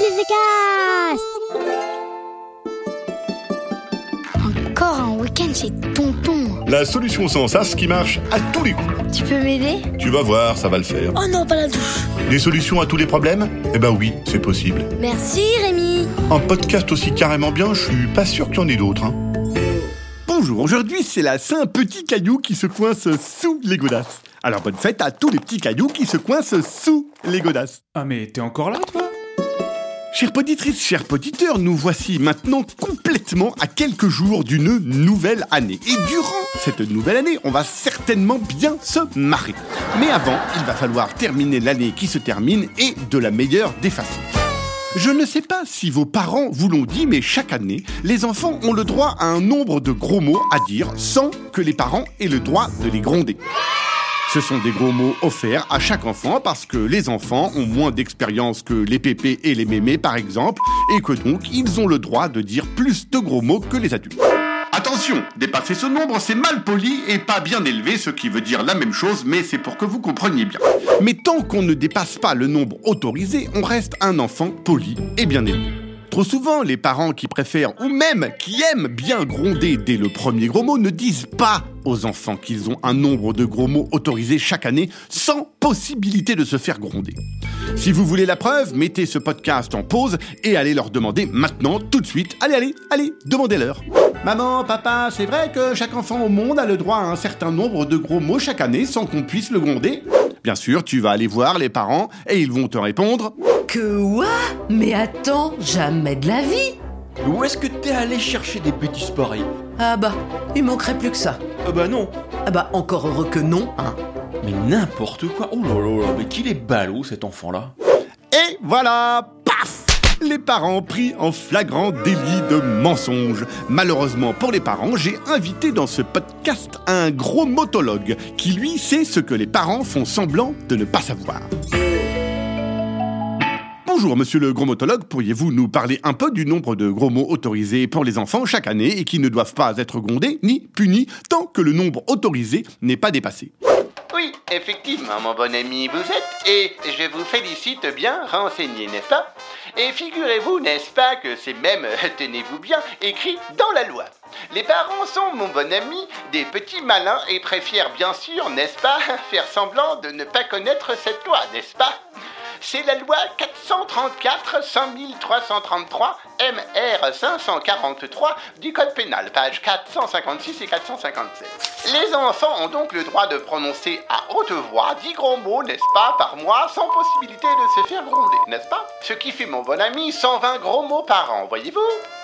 Billy Encore un week-end chez Tonton. La solution sans sas qui marche à tous les coups. Tu peux m'aider? Tu vas voir, ça va le faire. Oh non, pas la douche. Des solutions à tous les problèmes? Eh ben oui, c'est possible. Merci Rémi. Un podcast aussi carrément bien, je suis pas sûr qu'il y en ait d'autres. Hein. Bonjour, aujourd'hui c'est la Saint Petit Caillou qui se coince sous les godasses. Alors bonne fête à tous les petits cailloux qui se coincent sous les godasses. Ah mais t'es encore là toi? Chères poditrices, chers poditeurs, nous voici maintenant complètement à quelques jours d'une nouvelle année. Et durant cette nouvelle année, on va certainement bien se marrer. Mais avant, il va falloir terminer l'année qui se termine et de la meilleure des façons. Je ne sais pas si vos parents vous l'ont dit, mais chaque année, les enfants ont le droit à un nombre de gros mots à dire sans que les parents aient le droit de les gronder. Ce sont des gros mots offerts à chaque enfant parce que les enfants ont moins d'expérience que les pépés et les mémés par exemple, et que donc ils ont le droit de dire plus de gros mots que les adultes. Attention, dépasser ce nombre, c'est mal poli et pas bien élevé, ce qui veut dire la même chose, mais c'est pour que vous compreniez bien. Mais tant qu'on ne dépasse pas le nombre autorisé, on reste un enfant poli et bien élevé. Trop souvent, les parents qui préfèrent ou même qui aiment bien gronder dès le premier gros mot ne disent pas aux enfants qu'ils ont un nombre de gros mots autorisés chaque année sans possibilité de se faire gronder. Si vous voulez la preuve, mettez ce podcast en pause et allez leur demander maintenant, tout de suite. Allez, allez, allez, demandez-leur. Maman, papa, c'est vrai que chaque enfant au monde a le droit à un certain nombre de gros mots chaque année sans qu'on puisse le gronder? Bien sûr, tu vas aller voir les parents et ils vont te répondre Que quoi Mais attends, jamais de la vie Où est-ce que t'es allé chercher des bêtises pareilles Ah bah, il manquerait plus que ça. Ah bah non Ah bah, encore heureux que non, hein. Mais n'importe quoi Oh là là là, mais qu'il est ballot cet enfant-là Et voilà Paf les parents pris en flagrant délit de mensonge. Malheureusement pour les parents, j'ai invité dans ce podcast un gros motologue qui lui sait ce que les parents font semblant de ne pas savoir. Bonjour monsieur le gros motologue, pourriez-vous nous parler un peu du nombre de gros mots autorisés pour les enfants chaque année et qui ne doivent pas être grondés ni punis tant que le nombre autorisé n'est pas dépassé? Oui, effectivement, mon bon ami, vous êtes, et je vous félicite bien renseigné, n'est-ce pas? Et figurez-vous, n'est-ce pas, que c'est même, tenez-vous bien, écrit dans la loi. Les parents sont, mon bon ami, des petits malins et préfèrent bien sûr, n'est-ce pas, faire semblant de ne pas connaître cette loi, n'est-ce pas? C'est la loi 434 5333 MR 543 du Code pénal, pages 456 et 457. Les enfants ont donc le droit de prononcer à haute voix 10 gros mots, n'est-ce pas, par mois, sans possibilité de se faire gronder, n'est-ce pas? Ce qui fait, mon bon ami, 120 gros mots par an, voyez-vous?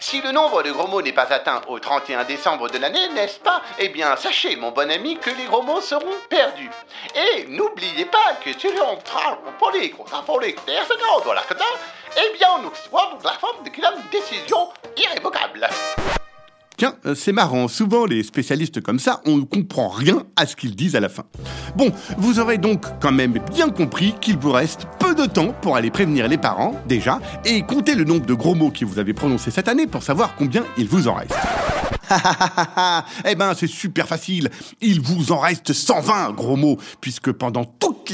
Si le nombre de gros mots n'est pas atteint au 31 décembre de l'année, n'est-ce pas? Eh bien, sachez, mon bon ami, que les gros mots seront perdus. Et n'oubliez pas que si l'on pour les gros pour les eh bien, nous sommes la forme de une décision irrévocable. Euh, c'est marrant, souvent les spécialistes comme ça, on ne comprend rien à ce qu'ils disent à la fin. Bon, vous aurez donc quand même bien compris qu'il vous reste peu de temps pour aller prévenir les parents, déjà, et compter le nombre de gros mots que vous avez prononcés cette année pour savoir combien il vous en reste. eh ben, c'est super facile. Il vous en reste 120 gros mots, puisque pendant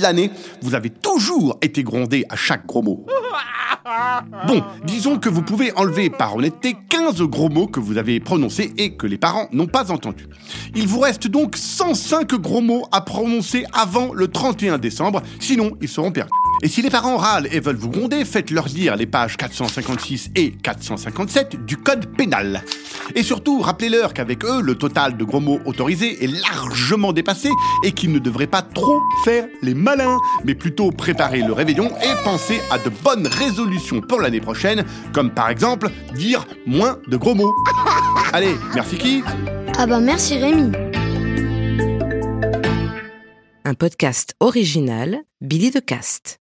l'année, vous avez toujours été grondé à chaque gros mot. Bon, disons que vous pouvez enlever par honnêteté 15 gros mots que vous avez prononcés et que les parents n'ont pas entendus. Il vous reste donc 105 gros mots à prononcer avant le 31 décembre, sinon ils seront perdus. Et si les parents râlent et veulent vous gronder, faites-leur lire les pages 456 et 457 du code pénal. Et surtout, rappelez-leur qu'avec eux, le total de gros mots autorisés est largement dépassé et qu'ils ne devraient pas trop faire les malins, mais plutôt préparer le réveillon et penser à de bonnes résolutions pour l'année prochaine, comme par exemple dire moins de gros mots. Allez, merci qui Ah bah merci Rémi. Un podcast original, Billy de Cast.